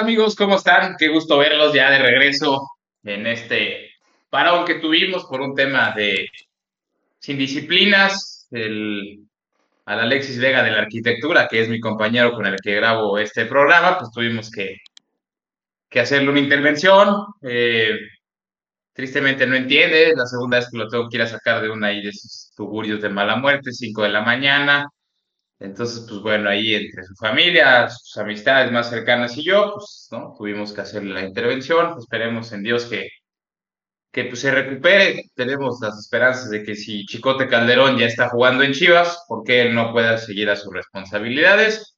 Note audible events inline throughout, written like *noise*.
¿Qué tal amigos? ¿Cómo están? Qué gusto verlos ya de regreso en este parón que tuvimos por un tema de sin disciplinas, el, al Alexis Vega de la arquitectura, que es mi compañero con el que grabo este programa, pues tuvimos que, que hacerle una intervención. Eh, tristemente no entiende, la segunda vez que lo tengo que ir a sacar de una ahí de sus tugurios de mala muerte, 5 de la mañana. Entonces, pues bueno, ahí entre su familia, sus amistades más cercanas y yo, pues, ¿no? Tuvimos que hacerle la intervención. Esperemos en Dios que, que pues, se recupere. Tenemos las esperanzas de que si Chicote Calderón ya está jugando en Chivas, porque él no pueda seguir a sus responsabilidades.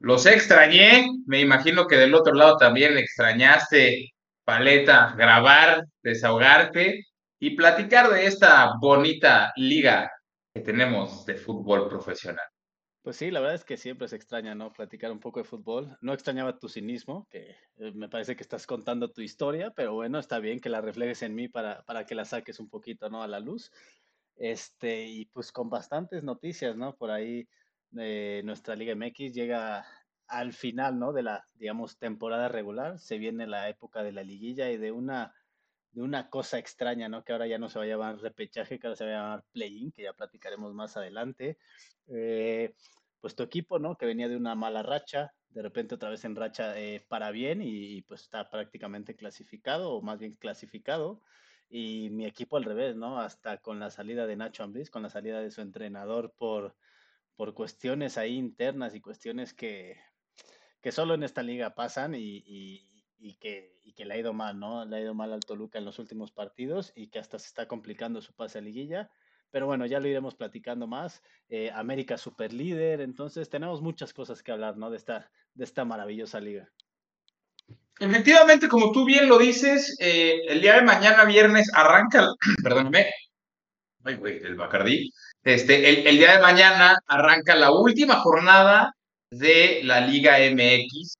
Los extrañé, me imagino que del otro lado también extrañaste, Paleta, grabar, desahogarte y platicar de esta bonita liga que tenemos de fútbol profesional. Pues sí, la verdad es que siempre se extraña, ¿no? Platicar un poco de fútbol. No extrañaba tu cinismo, que eh, me parece que estás contando tu historia, pero bueno, está bien que la reflejes en mí para, para que la saques un poquito, ¿no? A la luz. Este, y pues con bastantes noticias, ¿no? Por ahí eh, nuestra Liga MX llega al final, ¿no? De la, digamos, temporada regular. Se viene la época de la liguilla y de una, de una cosa extraña, ¿no? Que ahora ya no se va a llamar repechaje, que ahora se va a llamar play-in, que ya platicaremos más adelante. Eh, pues tu equipo, ¿no? Que venía de una mala racha, de repente otra vez en racha eh, para bien y, pues está prácticamente clasificado o más bien clasificado. Y mi equipo al revés, ¿no? Hasta con la salida de Nacho Ambriz, con la salida de su entrenador por, por cuestiones ahí internas y cuestiones que, que solo en esta liga pasan y, y, que, y que le ha ido mal, ¿no? Le ha ido mal al Toluca en los últimos partidos y que hasta se está complicando su pase a liguilla pero bueno, ya lo iremos platicando más. Eh, América super líder, entonces tenemos muchas cosas que hablar, ¿no? De esta, de esta maravillosa liga. Efectivamente, como tú bien lo dices, eh, el día de mañana, viernes, arranca, *clears throat* perdóname, ay, güey, el Bacardí. Este, el, el, día de mañana arranca la última jornada de la Liga MX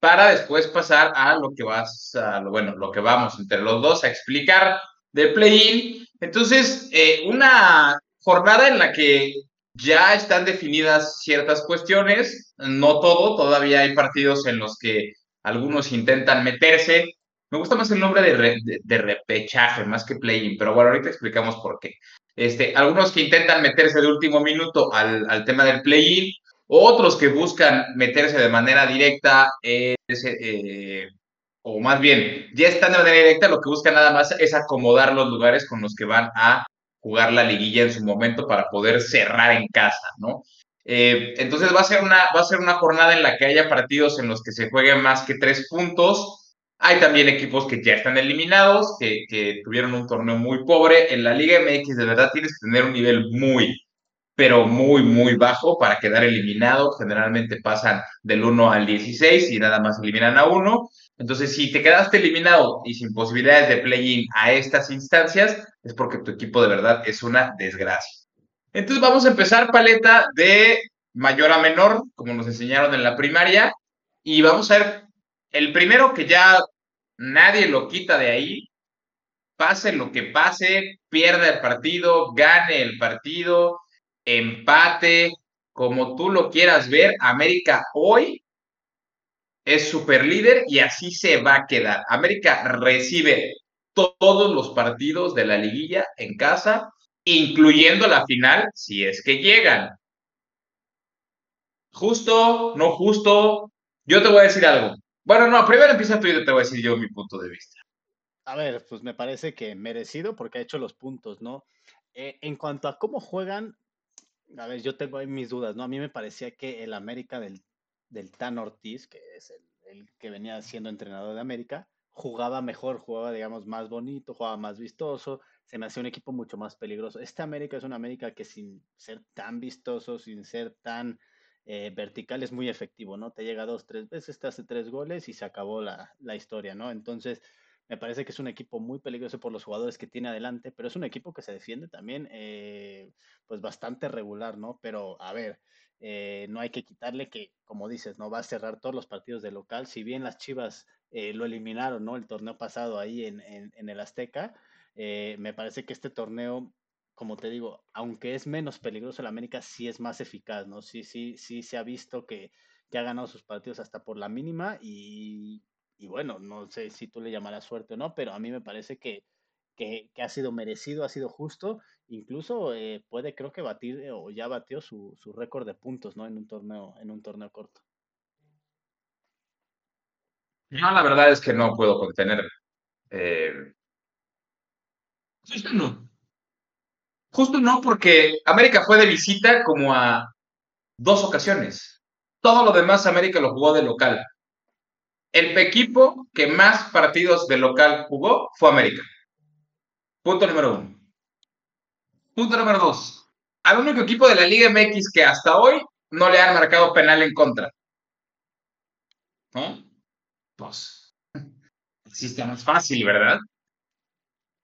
para después pasar a lo que vas, a lo, bueno, lo que vamos entre los dos a explicar de play-in entonces, eh, una jornada en la que ya están definidas ciertas cuestiones, no todo, todavía hay partidos en los que algunos intentan meterse. Me gusta más el nombre de, repechaje más que play-in, pero bueno, ahorita explicamos por qué. Este, algunos que intentan meterse de último minuto al, tema del play-in, otros que buscan meterse de manera directa, eh, o más bien, ya están de manera directa, lo que buscan nada más es acomodar los lugares con los que van a jugar la liguilla en su momento para poder cerrar en casa, ¿no? Eh, entonces va a, ser una, va a ser una jornada en la que haya partidos en los que se jueguen más que tres puntos. Hay también equipos que ya están eliminados, que, que tuvieron un torneo muy pobre. En la Liga MX de verdad tienes que tener un nivel muy, pero muy, muy bajo para quedar eliminado. Generalmente pasan del 1 al 16 y nada más eliminan a uno. Entonces, si te quedaste eliminado y sin posibilidades de play-in a estas instancias, es porque tu equipo de verdad es una desgracia. Entonces, vamos a empezar paleta de mayor a menor, como nos enseñaron en la primaria, y vamos a ver el primero que ya nadie lo quita de ahí, pase lo que pase, pierda el partido, gane el partido, empate, como tú lo quieras ver, América hoy es super líder y así se va a quedar. América recibe todos los partidos de la liguilla en casa, incluyendo la final, si es que llegan. Justo, no justo. Yo te voy a decir algo. Bueno, no, primero empieza tú y te voy a decir yo mi punto de vista. A ver, pues me parece que merecido porque ha hecho los puntos, ¿no? Eh, en cuanto a cómo juegan, a ver, yo tengo ahí mis dudas, ¿no? A mí me parecía que el América del del Tan Ortiz, que es el, que venía siendo entrenador de América, jugaba mejor, jugaba, digamos, más bonito, jugaba más vistoso, se me hacía un equipo mucho más peligroso. Este América es una América que sin ser tan vistoso, sin ser tan eh, vertical, es muy efectivo, ¿no? Te llega dos, tres veces, te hace tres goles y se acabó la, la historia, ¿no? Entonces, me parece que es un equipo muy peligroso por los jugadores que tiene adelante, pero es un equipo que se defiende también, eh, pues bastante regular, ¿no? Pero, a ver, eh, no hay que quitarle que, como dices, no va a cerrar todos los partidos de local. Si bien las Chivas eh, lo eliminaron, ¿no? El torneo pasado ahí en, en, el Azteca, me parece que este torneo, como te digo, aunque es menos peligroso el América, sí es más eficaz, ¿no? Sí, sí, sí se ha visto que, que ha ganado sus partidos hasta por la mínima y, bueno, no sé si tú le llamarás suerte o no, pero a mí me parece que, que, ha sido merecido, ha sido justo, incluso eh, puede creo que batir eh, o ya batió su, su récord de puntos, ¿no? En un torneo, en un torneo corto. No, la verdad es que no puedo contener. Eh... Justo no. Justo no, porque América fue de visita como a dos ocasiones. Todo lo demás América lo jugó de local. El equipo que más partidos de local jugó fue América. Punto número uno. Punto número dos. Al único equipo de la Liga MX que hasta hoy no le han marcado penal en contra. ¿No? Pues, así está más fácil, ¿verdad?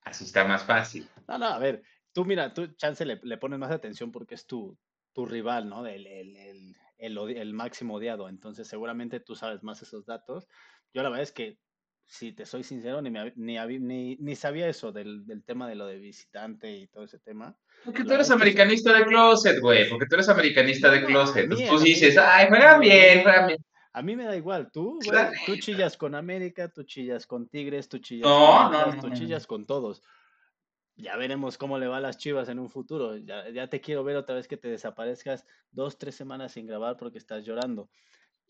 Así está más fácil. No, no, a ver, tú mira, tú, Chance, le, pones más atención porque es tu, tu rival, ¿no? El, el, máximo odiado. Entonces, seguramente tú sabes más esos datos. Yo la verdad es que, si te soy sincero, ni, ni, ni, sabía eso del, del, tema de lo de visitante y todo ese tema. Porque tú eres americanista de closet, güey. Porque tú eres americanista de closet. tú dices, ay, juega bien, juega bien. A mí me da igual, tú, güey, tú chillas con América, tú chillas con Tigres, tú chillas con no, tú chillas con todos ya veremos cómo le va a las chivas en un futuro. Ya, te quiero ver otra vez que te desaparezcas dos, tres semanas sin grabar porque estás llorando.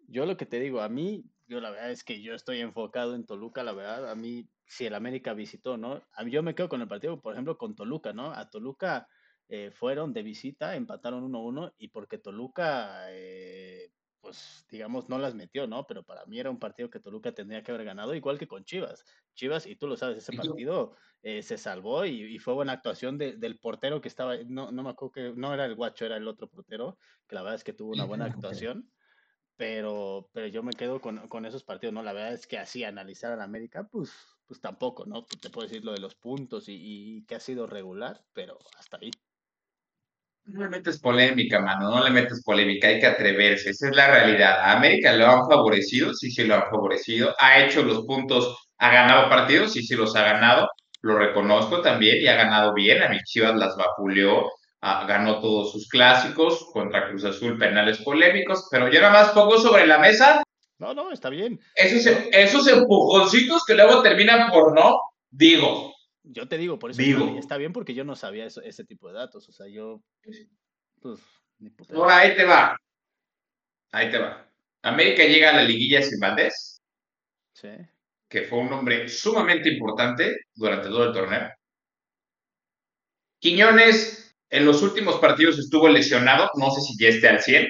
Yo lo que te digo, a mí, yo la verdad es que yo estoy enfocado en Toluca, la verdad, a mí, si el América visitó, ¿no? A mí, yo me quedo con el partido, por ejemplo, con Toluca, ¿no? A Toluca eh, fueron de visita, empataron 1-1 y porque Toluca eh, pues digamos, no las metió, ¿no? Pero para mí era un partido que Toluca tendría que haber ganado, igual que con Chivas. Chivas, y tú lo sabes, ese partido eh, se salvó y, fue buena actuación del portero que estaba, no, no me acuerdo que, no era el guacho, era el otro portero, que la verdad es que tuvo una buena *laughs* actuación. Pero, pero yo me quedo con, con esos partidos, ¿no? La verdad es que así analizar a la América, pues, pues tampoco, ¿no? Te puedo decir lo de los puntos y, y que ha sido regular, pero hasta ahí. No le metes polémica, mano, no le metes polémica, hay que atreverse, esa es la realidad. A América lo han favorecido, sí, sí lo han favorecido, ha hecho los puntos, ha ganado partidos, sí, sí los ha ganado, lo reconozco también y ha ganado bien, a mi Chivas las vapuleó, ah, ganó todos sus clásicos contra Cruz Azul, penales polémicos, pero yo nada más pongo sobre la mesa. No, no, está bien. Esos, esos empujoncitos que luego terminan por no, digo, yo te digo, por eso está bien porque yo no sabía eso, ese tipo de datos. O sea, yo. Pues, Ahora ahí te va. Ahí te va. América llega a la liguilla sin Valdés. Sí. Que fue un hombre sumamente importante durante todo el torneo. Quiñones en los últimos partidos estuvo lesionado. No sé si ya esté al 100.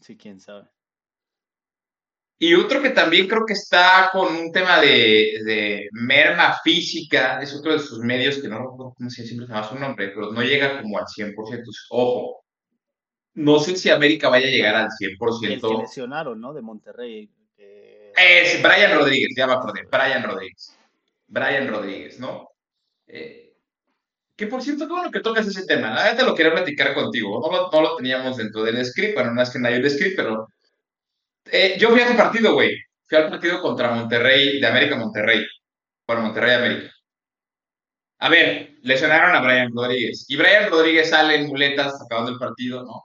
Sí, quién sabe. Y otro que también creo que está con un tema de, merma física, es otro de sus medios que no cómo se siempre se llama su nombre, pero no llega como al 100%. Ojo, no sé si América vaya a llegar al 100%. El que lesionaron, ¿no? De Monterrey. Es Brian Rodríguez, ya me acordé, Brian Rodríguez. Brian Rodríguez, ¿no? Eh, que por cierto, qué bueno que tocas ese tema. La verdad lo quería platicar contigo. No lo, no lo teníamos dentro del script, bueno, no es que nadie el script, pero eh, yo fui a ese partido, güey. Fui al partido contra Monterrey, de América Monterrey. Bueno, Monterrey América. A ver, lesionaron a Brian Rodríguez. Y Brian Rodríguez sale en muletas acabando el partido, ¿no?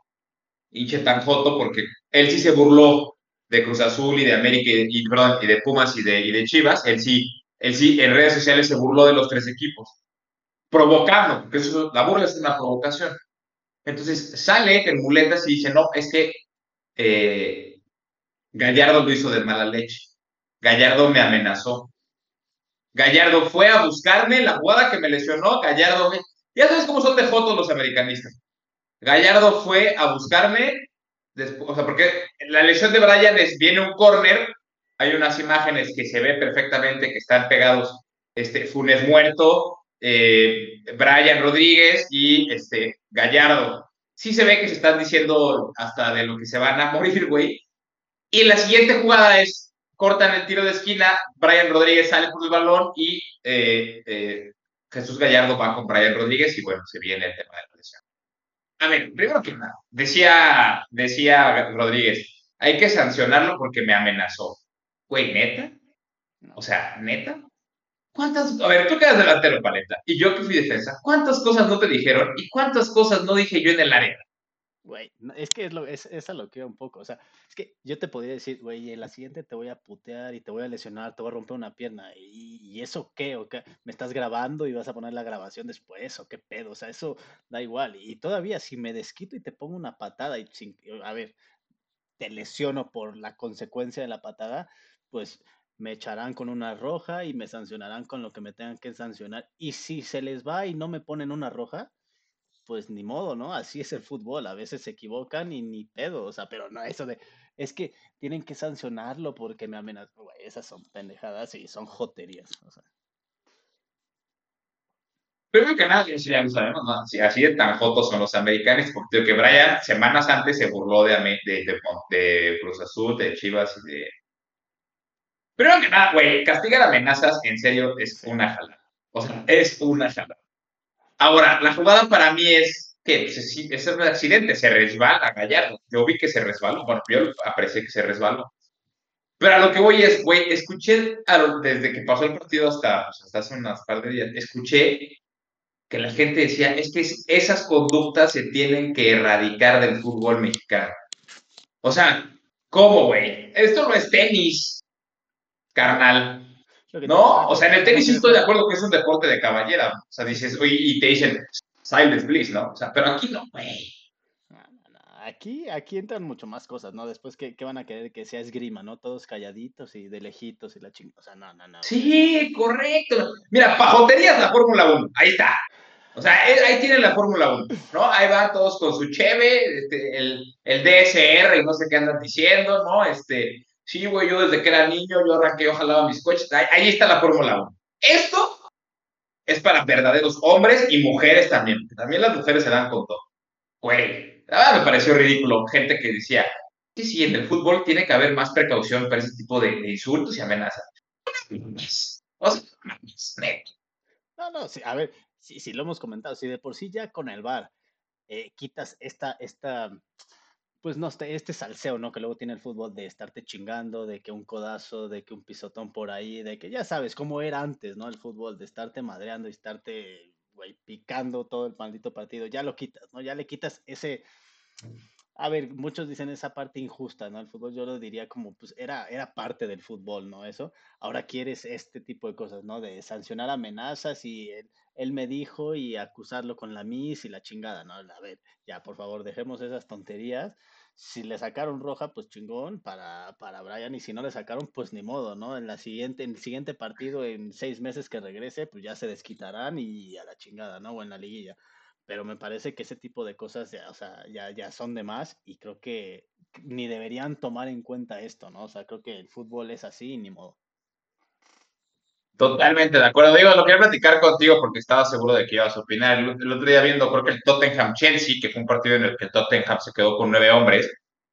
Hinche tan joto porque él sí se burló de Cruz Azul y de América y, perdón, y de Pumas y de, y de Chivas. Él sí, él sí en redes sociales se burló de los tres equipos. Provocando, porque eso, la burla es una provocación. Entonces sale en muletas y dice, no, es que eh, Gallardo lo hizo de mala leche. Gallardo me amenazó. Gallardo fue a buscarme la jugada que me lesionó. Gallardo, ya sabes cómo son de fotos los americanistas. Gallardo fue a buscarme, o sea, porque la lesión de Brian es, viene un corner, hay unas imágenes que se ve perfectamente que están pegados, este, Funes muerto, eh, Brian Rodríguez y este, Gallardo. Sí se ve que se están diciendo hasta de lo que se van a morir, güey. Y la siguiente jugada es, cortan el tiro de esquina, Brian Rodríguez sale por el balón y eh, eh, Jesús Gallardo va con Brian Rodríguez y bueno, se viene el tema de la lesión. A ver, primero que nada, decía, decía Rodríguez, hay que sancionarlo porque me amenazó. Güey, neta. O sea, neta. ¿Cuántas? A ver, tú quedas delantero, paleta, y yo que fui defensa. ¿Cuántas cosas no te dijeron y cuántas cosas no dije yo en el área? Güey, es que es, lo, es, es a lo que un poco. O sea, es que yo te podría decir, güey, en la siguiente te voy a putear y te voy a lesionar, te voy a romper una pierna. ¿Y, eso qué? ¿O qué? ¿Me estás grabando y vas a poner la grabación después? ¿O qué pedo? O sea, eso da igual. Y todavía, si me desquito y te pongo una patada y, sin, a ver, te lesiono por la consecuencia de la patada, pues me echarán con una roja y me sancionarán con lo que me tengan que sancionar. Y si se les va y no me ponen una roja, pues ni modo, ¿no? Así es el fútbol, a veces se equivocan y ni pedo, o sea, pero no eso de, es que tienen que sancionarlo porque me amenazan, güey, esas son pendejadas y son joterías, o sea. Primero que nada, ya lo sabemos, ¿no? Así de tan jotos son los americanos, porque que Brian semanas antes se burló de, de, de, de Cruz Azul, de Chivas y de... Primero que nada, güey, castigar amenazas, en serio, es una jala. O sea, es una jala. Ahora, la jugada para mí es que es un accidente, se resbala Gallardo. Yo vi que se resbaló, bueno, yo aprecié que se resbaló. Pero a lo que voy es, güey, escuché desde que pasó el partido hasta, pues, hasta hace unas par de días, escuché que la gente decía, es que esas conductas se tienen que erradicar del fútbol mexicano. O sea, ¿cómo, güey? Esto no es tenis, carnal. ¿No? O sea, en el tenis sí estoy de acuerdo que es un deporte de caballera. O sea, dices, oye, y te dicen, silence, please, ¿no? O sea, pero aquí no, güey. Aquí, aquí entran mucho más cosas, ¿no? Después, ¿qué, van a querer que sea esgrima, ¿no? Todos calladitos y de lejitos y la chingada. O sea, no, no, no. Sí, correcto. Mira, pajoterías la Fórmula 1. Ahí está. O sea, ahí tienen la Fórmula 1, ¿no? Ahí van todos con su cheve, este, el, el DSR y no sé qué andan diciendo, ¿no? Este, Sí, güey, yo desde que era niño, yo arranqué, ojalá mis coches. Ahí, está la Fórmula 1. Esto es para verdaderos hombres y mujeres también. También las mujeres se dan con todo. Güey, me pareció ridículo. Gente que decía, sí, sí, en el fútbol tiene que haber más precaución para ese tipo de, insultos y amenazas. O sea, no, no, sí, a ver, sí, sí, lo hemos comentado. Si de por sí ya con el VAR eh, quitas esta, esta pues no, este, salseo, ¿no? Que luego tiene el fútbol de estarte chingando, de que un codazo, de que un pisotón por ahí, de que ya sabes cómo era antes, ¿no? El fútbol, de estarte madreando y estarte, güey, picando todo el maldito partido, ya lo quitas, ¿no? Ya le quitas ese, a ver, muchos dicen esa parte injusta, ¿no? El fútbol yo lo diría como, pues era, era parte del fútbol, ¿no? Eso. Ahora quieres este tipo de cosas, ¿no? De sancionar amenazas y él, él me dijo y acusarlo con la mis y la chingada, ¿no? A ver, ya, por favor, dejemos esas tonterías si le sacaron roja, pues chingón para, para Brian, y si no le sacaron, pues ni modo, ¿no? En la siguiente, en el siguiente partido, en seis meses que regrese, pues ya se desquitarán y a la chingada, ¿no? O en la liguilla. Pero me parece que ese tipo de cosas ya, o sea, ya, ya son de más y creo que ni deberían tomar en cuenta esto, ¿no? O sea, creo que el fútbol es así ni modo. Totalmente de acuerdo. Digo, lo quería platicar contigo porque estaba seguro de que ibas a opinar. El, otro día viendo, creo que el Tottenham-Chelsea, que fue un partido en el que Tottenham se quedó con nueve hombres,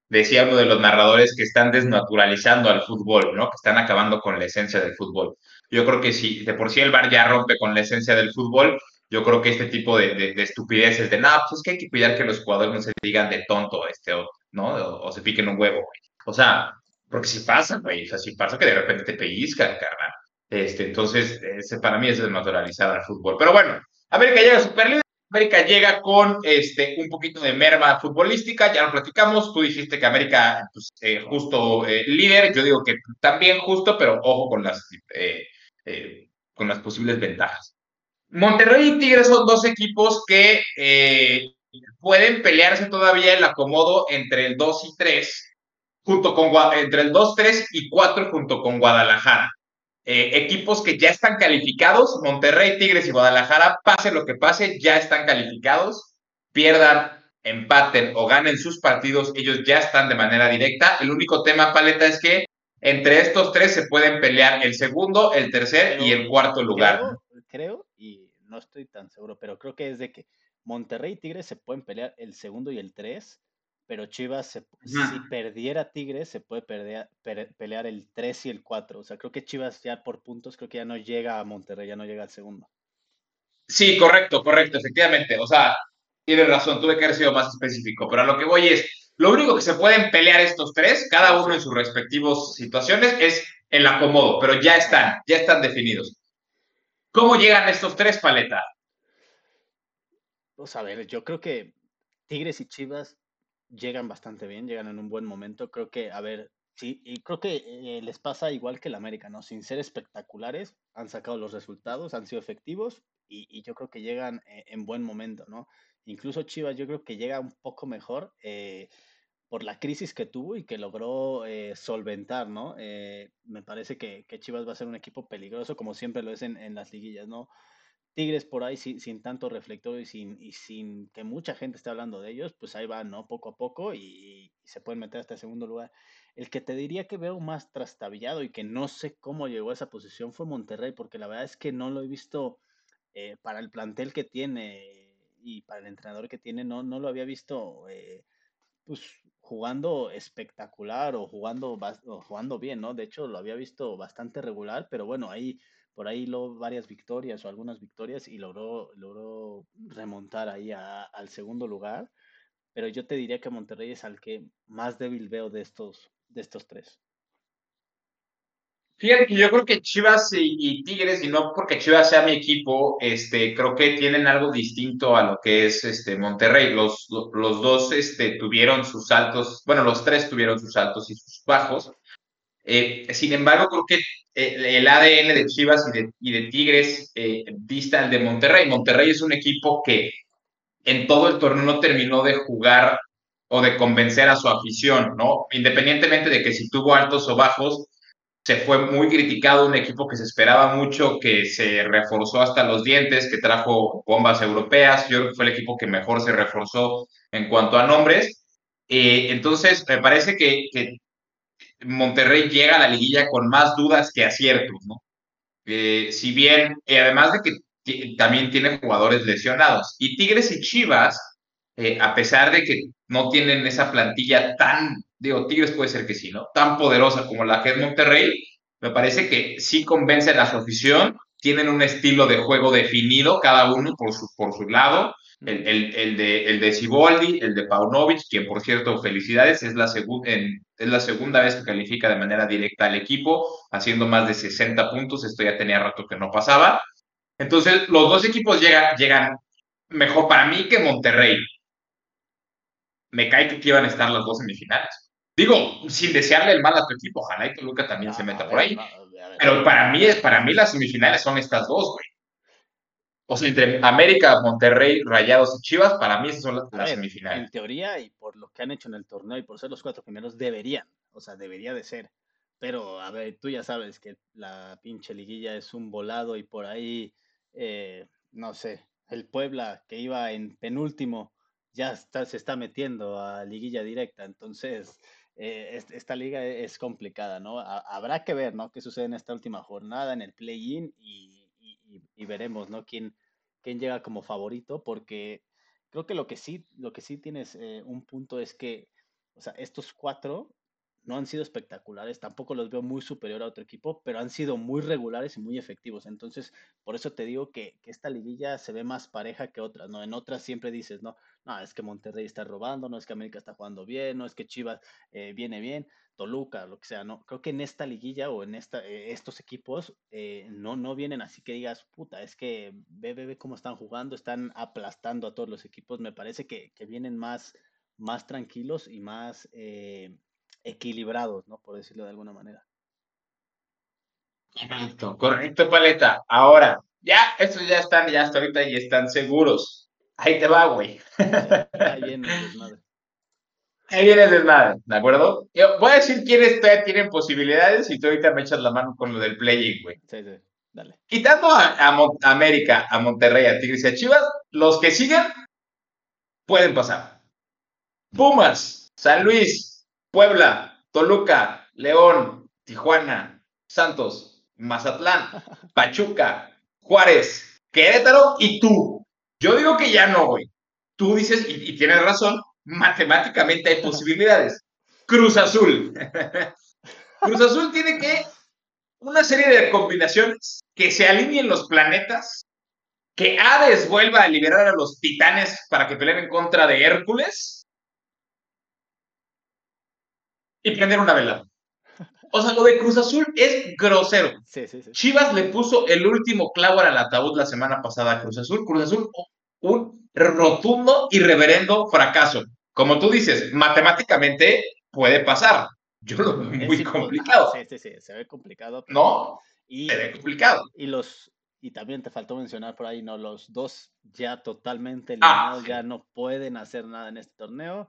decía uno de los narradores que están desnaturalizando al fútbol, ¿no? Que están acabando con la esencia del fútbol. Yo creo que si de por sí el bar ya rompe con la esencia del fútbol, yo creo que este tipo de, de, estupideces de, no, pues es que hay que cuidar que los jugadores no se digan de tonto, este, ¿no? O, se piquen un huevo, O sea, porque si pasa, güey, o sea, si pasa que de repente te pellizcan, carnal. Este, entonces, para mí es desnaturalizar al fútbol. Pero bueno, América llega a Superliga. América llega con este, un poquito de merma futbolística, ya lo platicamos, tú dijiste que América pues, eh, justo eh, líder, yo digo que también justo, pero ojo con las, eh, con las posibles ventajas. Monterrey y Tigres son dos equipos que pueden pelearse todavía el acomodo entre el 2 y 3, junto con, entre el 2, 3 y 4 junto con Guadalajara. Eh, equipos que ya están calificados, Monterrey, Tigres y Guadalajara, pase lo que pase, ya están calificados, pierdan, empaten o ganen sus partidos, ellos ya están de manera directa. El único tema, Paleta, es que entre estos tres se pueden pelear el segundo, el tercer y el cuarto lugar. Creo, y no estoy tan seguro, pero creo que es de que Monterrey y Tigres se pueden pelear el segundo y el tres, pero Chivas, si perdiera Tigres, se puede perder, pelear el 3 y el 4. O sea, creo que Chivas ya por puntos, creo que ya no llega a Monterrey, ya no llega al segundo. Sí, correcto, correcto, efectivamente. O sea, tienes razón, tuve que haber sido más específico, pero a lo que voy es, lo único que se pueden pelear estos tres, cada uno en sus respectivas situaciones, es el acomodo, pero ya están, ya están definidos. ¿Cómo llegan estos tres, Paleta? Pues a ver, yo creo que Tigres y Chivas llegan bastante bien, llegan en un buen momento. Creo que, a ver, sí, y creo que eh, les pasa igual que el América, ¿no? Sin ser espectaculares, han sacado los resultados, han sido efectivos y, yo creo que llegan eh, en buen momento, ¿no? Incluso Chivas yo creo que llega un poco mejor eh, por la crisis que tuvo y que logró solventar, ¿no? me parece que, Chivas va a ser un equipo peligroso, como siempre lo es en, en las liguillas, ¿no? Tigres por ahí sin, sin tanto reflector y sin, que mucha gente esté hablando de ellos, pues ahí van, ¿no? Poco a poco y, se pueden meter hasta el segundo lugar. El que te diría que veo más trastabillado y que no sé cómo llegó a esa posición fue Monterrey, porque la verdad es que no lo he visto eh, para el plantel que tiene y para el entrenador que tiene, no, no lo había visto eh, pues jugando espectacular o jugando, o jugando bien, ¿no? De hecho, lo había visto bastante regular, pero bueno, ahí por ahí lo, varias victorias o algunas victorias y logró, logró remontar ahí al segundo lugar. Pero yo te diría que Monterrey es al que más débil veo de estos, de estos tres. Fíjate que yo creo que Chivas y, Tigres, y no porque Chivas sea mi equipo, este, creo que tienen algo distinto a lo que es este, Monterrey. Los, los dos este, tuvieron sus altos, bueno, los tres tuvieron sus altos y sus bajos. Eh, sin embargo, creo que eh, el ADN de Chivas y de, Tigres eh, dista el de Monterrey. Monterrey es un equipo que en todo el torneo no terminó de jugar o de convencer a su afición, ¿no? Independientemente de que si tuvo altos o bajos, se fue muy criticado, un equipo que se esperaba mucho, que se reforzó hasta los dientes, que trajo bombas europeas, yo creo que fue el equipo que mejor se reforzó en cuanto a nombres. Eh, entonces, me parece que Monterrey llega a la liguilla con más dudas que aciertos, ¿no? Eh, si bien, eh, además de que también tiene jugadores lesionados. Y Tigres y Chivas, eh, a pesar de que no tienen esa plantilla tan, digo, Tigres puede ser que sí, ¿no? Tan poderosa como la que es Monterrey, me parece que sí convencen a su afición, tienen un estilo de juego definido, cada uno por su, por su lado, el, el, el, de, el de Ciboldi, el de Paunovic, quien por cierto, felicidades, es la, es la segunda vez que califica de manera directa al equipo, haciendo más de 60 puntos, esto ya tenía rato que no pasaba. Entonces, los dos equipos llegan, llegan mejor para mí que Monterrey. Me cae que aquí a estar las dos semifinales. Digo, sin desearle el mal a tu equipo, ojalá y Toluca también se meta por ahí. Pero para mí, para mí las semifinales son estas dos, güey. O sea, entre América, Monterrey, Rayados y Chivas, para mí son las, semifinales. En teoría, y por lo que han hecho en el torneo y por ser los cuatro primeros, deberían. O sea, debería de ser. Pero, a ver, tú ya sabes que la pinche liguilla es un volado y por ahí, eh, no sé, el Puebla que iba en penúltimo ya está, se está metiendo a liguilla directa. Entonces, eh, esta liga es complicada, ¿no? habrá que ver, ¿no? Qué sucede en esta última jornada, en el play-in y y, veremos, ¿no? ¿Quién, quién llega como favorito, porque creo que lo que sí, lo que sí tienes eh, un punto es que, o sea, estos cuatro no han sido espectaculares, tampoco los veo muy superior a otro equipo, pero han sido muy regulares y muy efectivos. Entonces, por eso te digo que, que, esta liguilla se ve más pareja que otras, ¿no? En otras siempre dices, no, no, es que Monterrey está robando, no es que América está jugando bien, no es que Chivas eh, viene bien. Toluca, lo que sea, ¿no? Creo que en esta liguilla o en esta, eh, estos equipos eh, no, no vienen así que digas, puta, es que ve, ve, ve, cómo están jugando, están aplastando a todos los equipos. Me parece que, vienen más, más tranquilos y más eh, equilibrados, ¿no? Por decirlo de alguna manera. Correcto, correcto, Paleta. Ahora, ya, estos ya están, ya hasta ahorita y están seguros. Ahí te va, güey. Ahí viene, madre. Ahí viene el desmadre, ¿de acuerdo? Yo voy a decir quiénes todavía tienen posibilidades y tú ahorita me echas la mano con lo del play güey. Sí, sí, dale. Quitando a, América, a Monterrey, a Tigres y a Chivas, los que sigan pueden pasar. Pumas, San Luis, Puebla, Toluca, León, Tijuana, Santos, Mazatlán, *laughs* Pachuca, Juárez, Querétaro y tú. Yo digo que ya no, güey. Tú dices, y tienes razón, matemáticamente hay *laughs* posibilidades. Cruz Azul. *laughs* Cruz Azul tiene que una serie de combinaciones que se alineen los planetas, que Hades vuelva a liberar a los titanes para que peleen en contra de Hércules y prender una vela. O sea, lo de Cruz Azul es grosero. Chivas le puso el último clavo al ataúd la semana pasada a Cruz Azul. Cruz Azul, un rotundo y reverendo fracaso. como tú dices, matemáticamente puede pasar. Yo lo veo muy complicado. Sí, sí, sí, se ve complicado. no, se ve complicado. Y los, y también te faltó mencionar por ahí, ¿no? Los dos ya totalmente ah, eliminados, ya no pueden hacer nada en este torneo.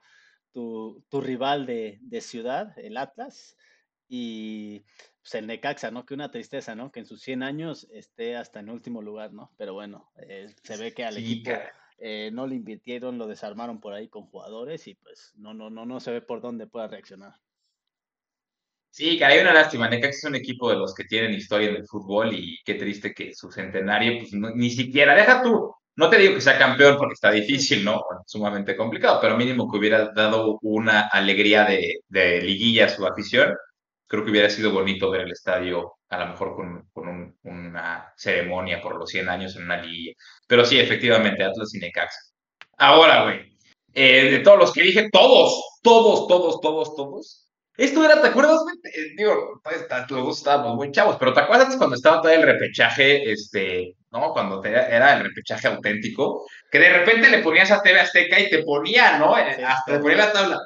Tu, tu rival de, de, ciudad, el Atlas, y pues, el Necaxa, ¿no? Que una tristeza, ¿no? Que en sus 100 años esté hasta en último lugar, ¿no? Pero bueno, eh, se ve que al equipo eh, no le invirtieron, lo desarmaron por ahí con jugadores y pues no, no, no, no se ve por dónde pueda reaccionar. Sí, que hay una lástima. Necaxa es un equipo de los que tienen historia en el fútbol y qué triste que su centenario, pues ni siquiera, deja tú, no te digo que sea campeón porque está difícil, ¿no? Sumamente complicado, pero mínimo que hubiera dado una alegría de, de liguilla a su afición. Creo que hubiera sido bonito ver el estadio, a lo mejor con, con una ceremonia por los 100 años en una liguilla. Pero sí, efectivamente, Atlas y Necaxa. Ahora, güey, eh, de todos los que dije, todos, todos, todos, todos, todos, esto era, ¿te acuerdas? Eh, digo, pues, luego estábamos muy chavos, pero ¿te acuerdas cuando estaba todo el repechaje, este, ¿no? Cuando era el repechaje auténtico, que de repente le ponías a TV Azteca y te ponía, ¿no? Eh, hasta te ponía la tabla.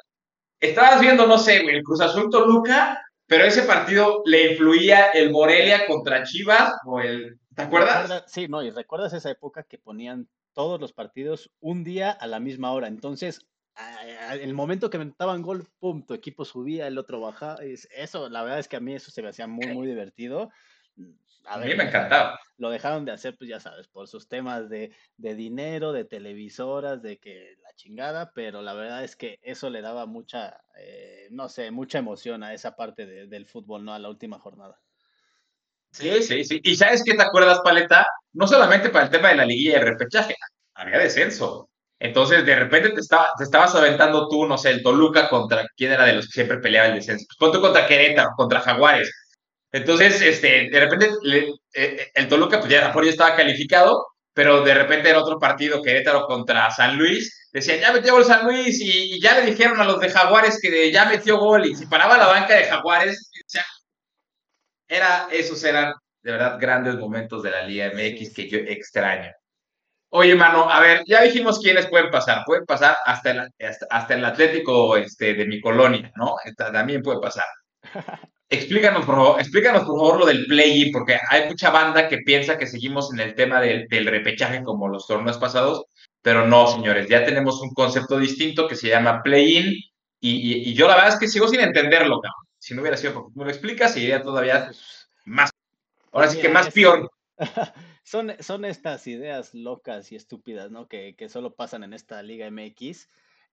Estabas viendo, no sé, el Cruz Azul Toluca, pero ese partido le influía el Morelia contra Chivas o el. ¿Te acuerdas? Sí, no, y recuerdas esa época que ponían todos los partidos un día a la misma hora. Entonces, el momento que metaban gol, pum, tu equipo subía, el otro bajaba. Eso, la verdad es que a mí eso se me hacía muy, muy divertido. A, mí me encantaba. Lo dejaron de hacer, pues ya sabes, por sus temas de, dinero, de televisoras, de que la chingada, pero la verdad es que eso le daba mucha, eh, no sé, mucha emoción a esa parte del fútbol, ¿no? A la última jornada. Sí, sí, sí. Y sabes qué te acuerdas, Paleta? No solamente para el tema de la liguilla y el repechaje, había descenso. Entonces, de repente te, estaba, te estabas aventando tú, no sé, el Toluca contra quién era de los que siempre peleaba el descenso. Pues tú contra Querétaro, contra Jaguares. Entonces, este, de repente eh, eh, el Toluca, pues ya por ya estaba calificado, pero de repente en otro partido, Querétaro contra San Luis, decían, ya metió gol San Luis y, ya le dijeron a los de Jaguares que ya metió gol y si paraba la banca de Jaguares, o sea, era, esos eran de verdad grandes momentos de la Liga MX que yo extraño. Oye, mano, a ver, ya dijimos quiénes pueden pasar. Pueden pasar hasta el, hasta, el Atlético este, de mi colonia, ¿no? también puede pasar. *laughs* Explícanos por, favor, explícanos, por favor, lo del play-in, porque hay mucha banda que piensa que seguimos en el tema del, repechaje como los torneos pasados, pero no, señores, ya tenemos un concepto distinto que se llama play-in, y, yo la verdad es que sigo sin entenderlo, cabrón. Si no hubiera sido porque tú me lo explicas, sería todavía pues, más, ahora sí que más peor. *laughs* son, son estas ideas locas y estúpidas, ¿no? Que, que solo pasan en esta Liga MX.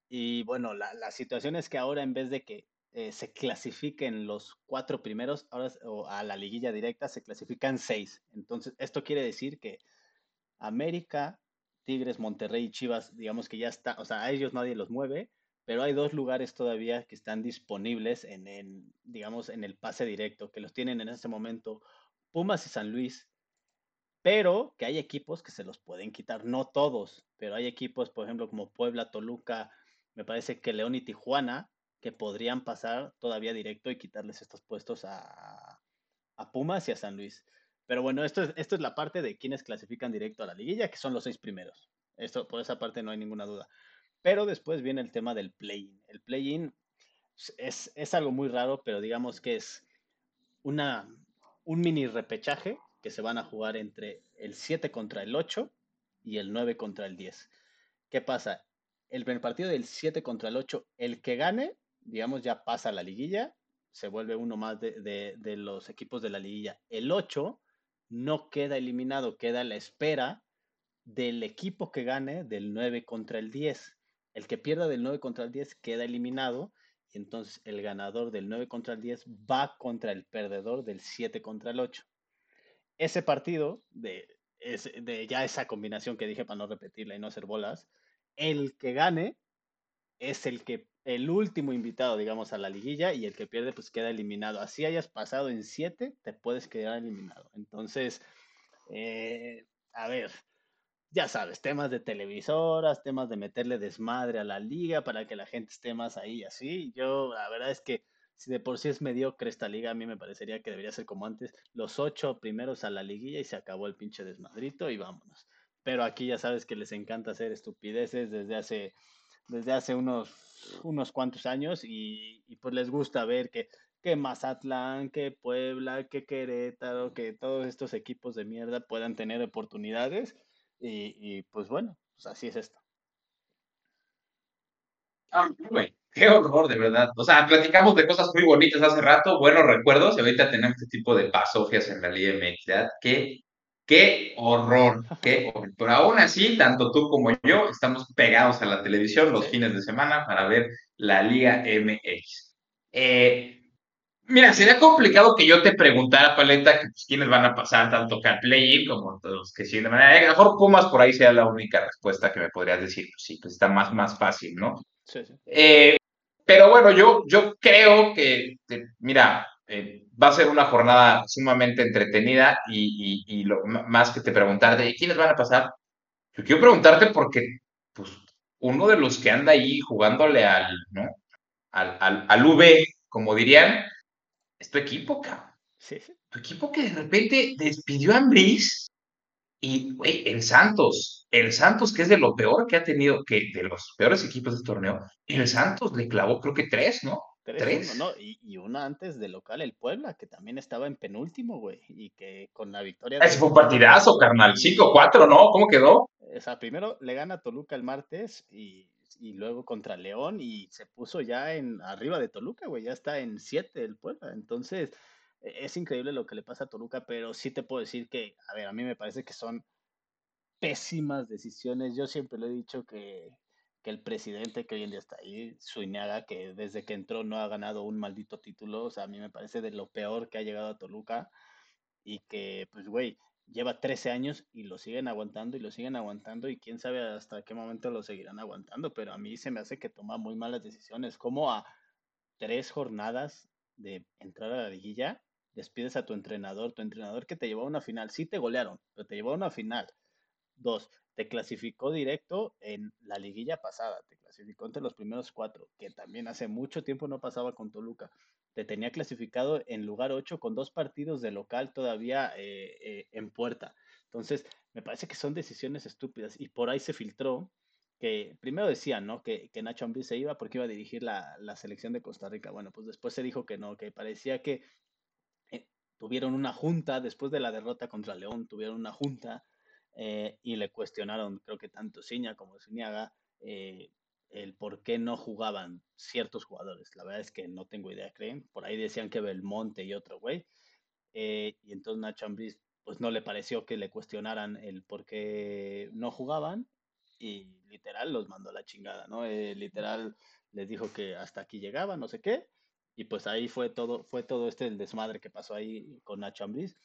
Y bueno, la, la situación es que ahora en vez de que eh, se clasifiquen los cuatro primeros, ahora a la liguilla directa se clasifican seis. Entonces, esto quiere decir que América, Tigres, Monterrey y Chivas, digamos que ya está, o sea, a ellos nadie los mueve, pero hay dos lugares todavía que están disponibles en, en digamos, en el pase directo, que los tienen en este momento Pumas y San Luis, pero que hay equipos que se los pueden quitar, no todos, pero hay equipos, por ejemplo, como Puebla, Toluca, me parece que León y Tijuana, que podrían pasar todavía directo y quitarles estos puestos a, Pumas y a San Luis. Pero bueno, esto es, esto es la parte de quienes clasifican directo a la liguilla, que son los seis primeros. Esto, por esa parte no hay ninguna duda. Pero después viene el tema del play-in. El play-in es, es algo muy raro, pero digamos que es una, un mini repechaje que se van a jugar entre el 7 contra el 8 y el 9 contra el 10. ¿Qué pasa? El partido del 7 contra el 8, el que gane, digamos, ya pasa a la liguilla, se vuelve uno más de, de, los equipos de la liguilla. El 8 no queda eliminado, queda a la espera del equipo que gane del 9 contra el 10. El que pierda del 9 contra el 10 queda eliminado y entonces el ganador del 9 contra el 10 va contra el perdedor del 7 contra el 8 ese partido, de, de ya esa combinación que dije para no repetirla y no hacer bolas, el que gane es el que el último invitado, digamos, a la liguilla y el que pierde pues queda eliminado. Así hayas pasado en siete, te puedes quedar eliminado. Entonces, eh, a ver, ya sabes, temas de televisoras, temas de meterle desmadre a la liga para que la gente esté más ahí así. Yo, la verdad es que si de por sí es mediocre esta liga, a mí me parecería que debería ser como antes, los ocho primeros a la liguilla y se acabó el pinche desmadrito y vámonos. Pero aquí ya sabes que les encanta hacer estupideces desde hace desde hace unos, unos cuantos años y, pues les gusta ver que, que Mazatlán, que Puebla, que Querétaro, que todos estos equipos de mierda puedan tener oportunidades y, pues bueno, pues así es esto. Ah, qué horror, de verdad. O sea, platicamos de cosas muy bonitas hace rato, buenos recuerdos, y ahorita tenemos este tipo de pasofias en la Liga MX. Qué, qué horror, qué horror. Pero aún así, tanto tú como yo estamos pegados a la televisión los fines de semana para ver la Liga MX. Eh, Mira, sería complicado que yo te preguntara, Paleta, que, pues, quiénes van a pasar tanto que al play-in como todos los que sí de manera. A lo mejor Pumas por ahí sea la única respuesta que me podrías decir. Pues sí, pues está más, más fácil, ¿no? Sí, sí. Eh, pero bueno, yo, yo creo que, mira, eh, va a ser una jornada sumamente entretenida y, y, lo, más que te preguntarte, ¿quiénes van a pasar? Yo quiero preguntarte porque, pues, uno de los que anda ahí jugándole al, ¿no? Al, al, al V, como dirían, es tu equipo, cabrón. Sí. Tu equipo que de repente despidió a Ambris y, güey, el Santos, el Santos, que es de lo peor que ha tenido, que de los peores equipos del torneo, el Santos le clavó creo que tres, ¿no? Tres. ¿no? Y, y, una antes de local, el Puebla, que también estaba en penúltimo, güey, y que con la victoria... Ese fue un partidazo, carnal, 5-4, ¿no? ¿Cómo quedó? O sea, primero le gana Toluca el martes y y luego contra León y se puso ya en arriba de Toluca, güey, ya está en 7 el Puebla. Entonces, e, es increíble lo que le pasa a Toluca, pero sí te puedo decir que, a ver, a mí me parece que son pésimas decisiones. Yo siempre le he dicho que, que el presidente que hoy en día está ahí, Suiñaga, que desde que entró no ha ganado un maldito título, o sea, a mí me parece de lo peor que ha llegado a Toluca y que, pues, güey, lleva 13 años y lo siguen aguantando y lo siguen aguantando y quién sabe hasta qué momento lo seguirán aguantando, pero a mí se me hace que toma muy malas decisiones, como a tres jornadas de entrar a la liguilla, despides a tu entrenador, tu entrenador que te llevó a una final, sí te golearon, pero te llevó a una final. Dos, te clasificó directo en la liguilla pasada, te clasificó entre los primeros cuatro, que también hace mucho tiempo no pasaba con Toluca te tenía clasificado en lugar 8 con dos partidos de local todavía eh, eh, en puerta. Entonces, me parece que son decisiones estúpidas y por ahí se filtró que primero decían, ¿no? Que, que Nacho Ambriz se iba porque iba a dirigir la, la, selección de Costa Rica. Bueno, pues después se dijo que no, que parecía que eh, tuvieron una junta, después de la derrota contra León, tuvieron una junta y le cuestionaron, creo que tanto Ciña como Zuniaga, el por qué no jugaban ciertos jugadores. La verdad es que no tengo idea, creen. Por ahí decían que Belmonte y otro güey. Eh, y entonces Nacho Ambriz, pues no le pareció que le cuestionaran el por qué no jugaban y literal los mandó a la chingada, ¿no? Eh, literal les dijo que hasta aquí llegaba, no sé qué. Y pues ahí fue todo, fue todo este el desmadre que pasó ahí con Nacho Ambriz.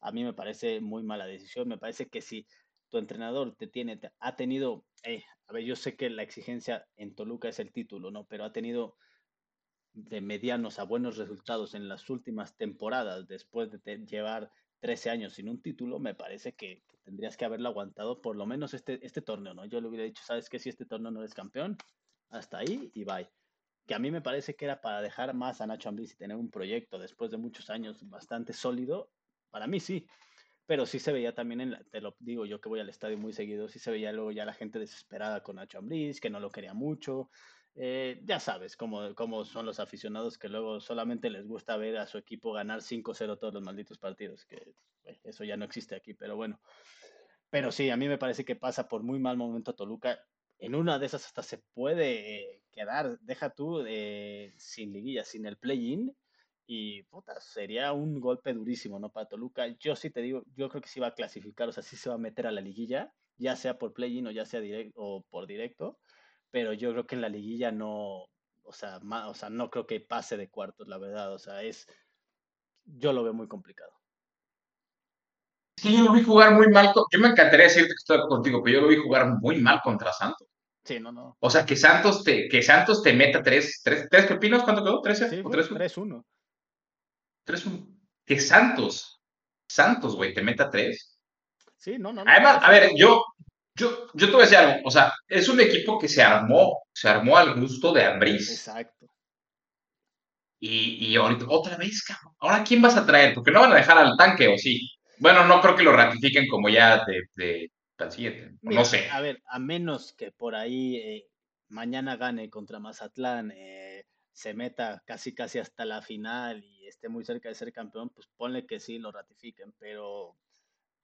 A mí me parece muy mala decisión. Me parece que si tu entrenador te tiene, ha tenido, eh, a ver, yo sé que la exigencia en Toluca es el título, ¿no? Pero ha tenido de medianos a buenos resultados en las últimas temporadas, después de llevar 13 años sin un título, me parece que, tendrías que haberlo aguantado por lo menos este, este torneo, ¿no? Yo le hubiera dicho, ¿sabes qué? Si este torneo no eres campeón, hasta ahí y bye. Que a mí me parece que era para dejar más a Nacho Ambriz y tener un proyecto después de muchos años bastante sólido, para mí sí, pero sí se veía también, en te lo digo yo que voy al estadio muy seguido, sí se veía luego ya la gente desesperada con Nacho Ambriz, que no lo quería mucho. Eh, ya sabes cómo, cómo son los aficionados que luego solamente les gusta ver a su equipo ganar 5-0 todos los malditos partidos, que eso ya no existe aquí, pero bueno. Pero sí, a mí me parece que pasa por muy mal momento Toluca. En una de esas hasta se puede quedar, deja tú, eh, sin liguilla, sin el play-in, y puta, sería un golpe durísimo, ¿no? Para Toluca. Yo sí te digo, yo creo que sí va a clasificar, o sea, sí se va a meter a la liguilla, ya sea por play-in o ya sea directo o por directo, pero yo creo que en la liguilla no, o sea, o sea, no creo que pase de cuartos, la verdad. O sea, es. Yo lo veo muy complicado. Sí, yo lo vi jugar muy mal. Yo me encantaría decirte que estoy contigo, pero yo lo vi jugar muy mal contra Santos. Sí, no, no. O sea, que Santos te, que Santos te meta tres, tres, tres pepinos, ¿cuánto quedó? ¿13? Sí, o 3-1. Tres, que Santos, Santos, güey, te meta tres. Sí, no, no. no. Además, a ver, yo, yo, yo te voy a decir algo. O sea, es un equipo que se armó, se armó al gusto de Ambriz. Exacto. Y, y ahorita, otra vez, cabrón. Ahora, ¿quién vas a traer? Porque no van a dejar al tanque, o sí. Bueno, no creo que lo ratifiquen como ya de, de no sé. A ver, a menos que por ahí eh, mañana gane contra Mazatlán, eh, se meta casi casi hasta la final y esté muy cerca de ser campeón, pues ponle que sí lo ratifiquen, pero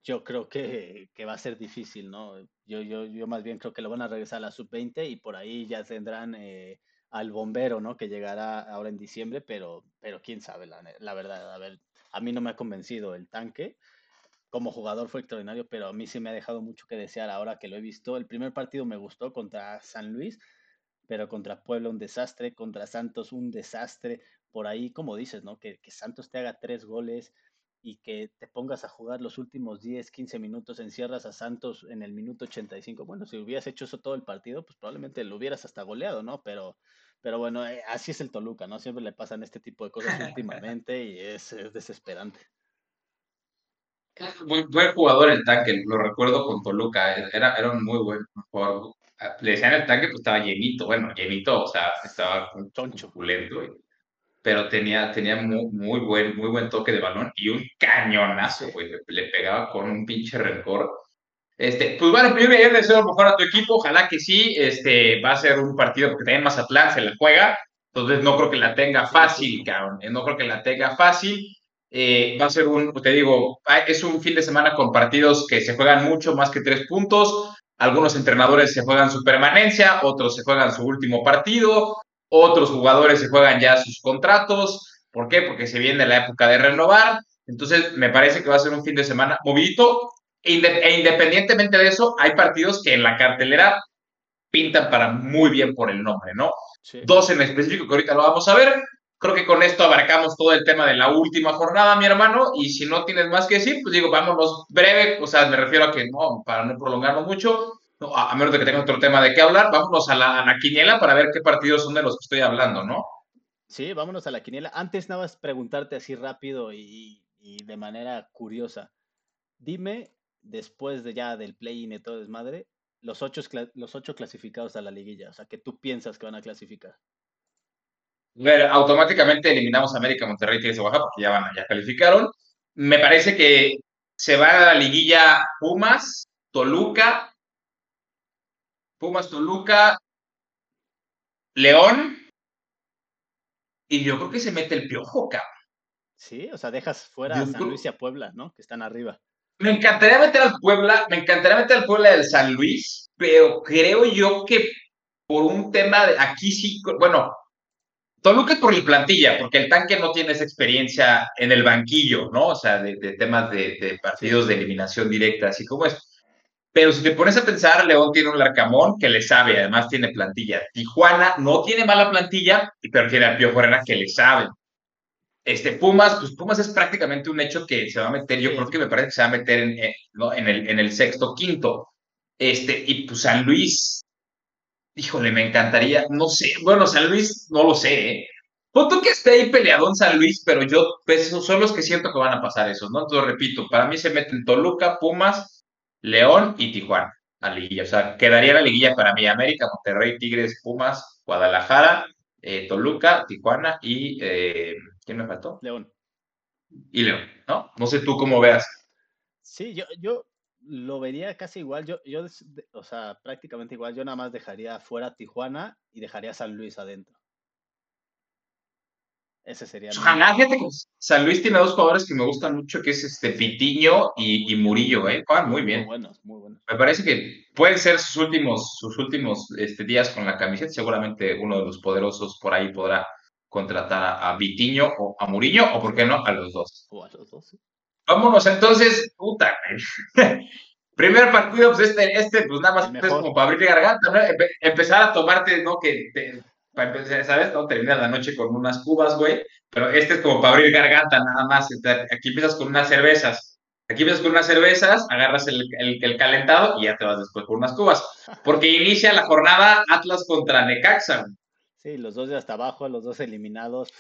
yo creo que, va a ser difícil, ¿no? Yo, yo, yo más bien creo que lo van a regresar a la sub-20 y por ahí ya tendrán eh, al bombero, ¿no? Que llegará ahora en diciembre, pero, pero quién sabe, la, la, verdad. A ver, a mí no me ha convencido el tanque. Como jugador fue extraordinario, pero a mí sí me ha dejado mucho que desear ahora que lo he visto. El primer partido me gustó contra San Luis, pero contra Puebla un desastre, contra Santos un desastre. Por ahí, como dices, ¿no? Que, que Santos te haga tres goles y que te pongas a jugar los últimos 10, 15 minutos, encierras a Santos en el minuto 85. Bueno, si hubieras hecho eso todo el partido, pues probablemente lo hubieras hasta goleado, ¿no? Pero, pero bueno, eh, así es el Toluca, ¿no? Siempre le pasan este tipo de cosas *laughs* últimamente y es, desesperante. Muy buen jugador el tanque, lo recuerdo con Toluca, eh, era, era un muy buen jugador. Le decían el tanque, pues estaba llenito, bueno, llenito, o sea, estaba un choncho, pero tenía, tenía muy, muy, buen, muy buen toque de balón y un cañonazo, güey. Le, pegaba con un pinche rencor. Este, pues bueno, yo me deseo lo mejor a tu equipo, ojalá que sí, este, va a ser un partido porque también Mazatlán se la juega, entonces no creo que la tenga fácil, cabrón, eh, no creo que la tenga fácil, eh, va a ser un, te digo, es un fin de semana con partidos que se juegan mucho más que tres puntos, algunos entrenadores se juegan su permanencia, otros se juegan su último partido, otros jugadores se juegan ya sus contratos. ¿Por qué? Porque se viene la época de renovar. Entonces, me parece que va a ser un fin de semana movidito. E, e independientemente de eso, hay partidos que en la cartelera pintan para muy bien por el nombre, ¿no? Dos en específico que ahorita lo vamos a ver. Creo que con esto abarcamos todo el tema de la última jornada, mi hermano, y si no tienes más que decir, pues digo, vámonos breve, o sea, me refiero a que no, para no prolongarlo mucho, a, menos de que tenga otro tema de qué hablar, vámonos a la, quiniela para ver qué partidos son de los que estoy hablando, ¿no? Sí, vámonos a la quiniela. Antes nada más preguntarte así rápido y, de manera curiosa. Dime, después de ya del play-in y todo desmadre, los ocho, los ocho clasificados a la liguilla, o sea, que tú piensas que van a clasificar. Ver, automáticamente eliminamos a América, Monterrey, y Oaxaca porque ya van, ya calificaron. Me parece que se va a la liguilla Pumas, Toluca, Pumas, Toluca, León. Y yo creo que se mete el piojo, cabrón. Sí, o sea, dejas fuera a San Luis y a Puebla, ¿no? Que están arriba. Me encantaría meter al Puebla, me encantaría meter al Puebla del San Luis, pero creo yo que por un tema de aquí sí, bueno, Toluca es por la plantilla, porque el tanque no tiene esa experiencia en el banquillo, ¿no? O sea, de, temas de, de, partidos de eliminación directa, así como es. Pero si te pones a pensar, León tiene un Larcamón que le sabe, además tiene plantilla. Tijuana no tiene mala plantilla, pero tiene a Pío Herrera que le sabe. Este Pumas, pues Pumas es prácticamente un hecho que se va a meter, yo creo que me parece que se va a meter en, en, el, en el sexto, quinto. Este, y pues San Luis, híjole, me encantaría, no sé, bueno, San Luis, no lo sé, ¿eh? Punto que esté ahí peleado en San Luis, pero yo, pues, son los que siento que van a pasar esos, ¿no? Entonces, repito, para mí se meten Toluca, Pumas, León y Tijuana a liguilla. O sea, quedaría la liguilla para mí América, Monterrey, Tigres, Pumas, Guadalajara, eh, Toluca, Tijuana y eh, ¿quién me faltó? León. Y León, ¿no? No sé tú cómo veas. Sí, yo, yo lo vería casi igual. Yo, yo, o sea, prácticamente igual. Yo nada más dejaría fuera Tijuana y dejaría San Luis adentro. Ese sería. Ojalá, fíjate que San Luis tiene dos jugadores que me gustan mucho, que es este Pitiño y, Murillo, ¿eh? muy bien. Muy buenos, muy buenos. Me parece que pueden ser sus últimos, sus últimos este, días con la camiseta. Seguramente uno de los poderosos por ahí podrá contratar a, Pitiño o a Murillo, o por qué no, a los dos. O a los dos, Vámonos entonces, puta. *laughs* Primer partido, pues este, este, pues nada más es como para abrir garganta, ¿no? empezar a tomarte, ¿no? Que para empezar, ¿sabes? No terminas la noche con unas cubas, güey, pero este es como para abrir garganta nada más. Aquí empiezas con unas cervezas. Aquí empiezas con unas cervezas, agarras el, el, calentado y ya te vas después por unas cubas. Porque inicia la jornada Atlas contra Necaxa. Sí, los dos de hasta abajo, los dos eliminados.